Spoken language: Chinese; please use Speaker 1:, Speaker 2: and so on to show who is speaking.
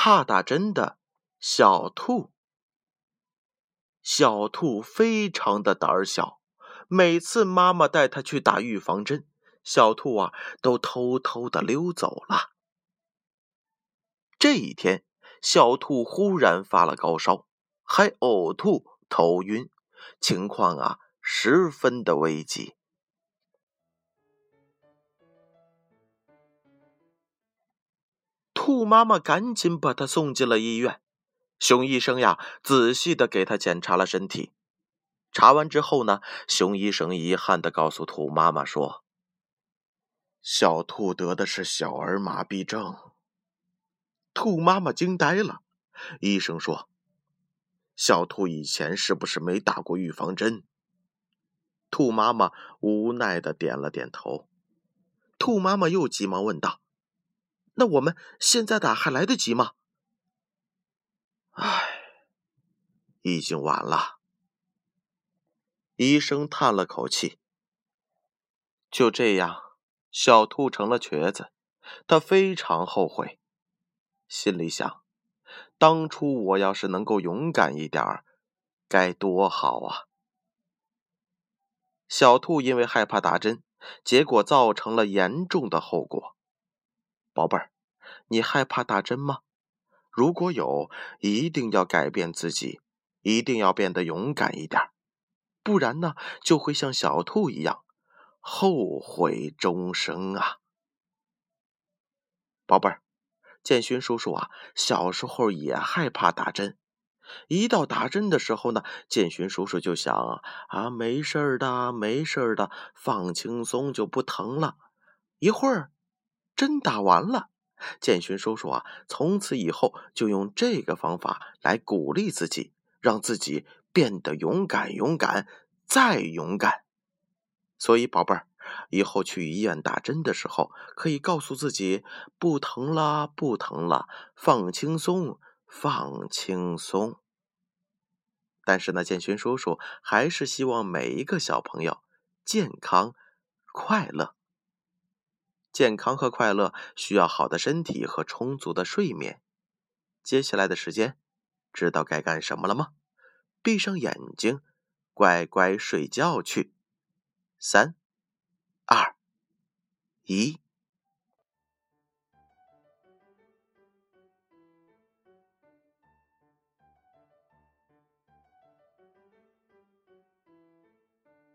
Speaker 1: 怕打针的小兔。小兔非常的胆小，每次妈妈带它去打预防针，小兔啊都偷偷的溜走了。这一天，小兔忽然发了高烧，还呕吐、头晕，情况啊十分的危急。兔妈妈赶紧把它送进了医院。熊医生呀，仔细的给他检查了身体。查完之后呢，熊医生遗憾的告诉兔妈妈说：“小兔得的是小儿麻痹症。”兔妈妈惊呆了。医生说：“小兔以前是不是没打过预防针？”兔妈妈无奈的点了点头。兔妈妈又急忙问道：“那我们现在打还来得及吗？”唉，已经晚了。医生叹了口气。就这样，小兔成了瘸子。他非常后悔，心里想：当初我要是能够勇敢一点儿，该多好啊！小兔因为害怕打针，结果造成了严重的后果。宝贝儿，你害怕打针吗？如果有，一定要改变自己，一定要变得勇敢一点，不然呢，就会像小兔一样后悔终生啊！宝贝儿，建勋叔叔啊，小时候也害怕打针，一到打针的时候呢，建勋叔叔就想啊，没事的，没事的，放轻松就不疼了。一会儿，针打完了。建勋叔叔啊，从此以后就用这个方法来鼓励自己，让自己变得勇敢、勇敢再勇敢。所以，宝贝儿，以后去医院打针的时候，可以告诉自己：不疼了，不疼了，放轻松，放轻松。但是呢，建勋叔叔还是希望每一个小朋友健康、快乐。健康和快乐需要好的身体和充足的睡眠。接下来的时间，知道该干什么了吗？闭上眼睛，乖乖睡觉去。三、二、一。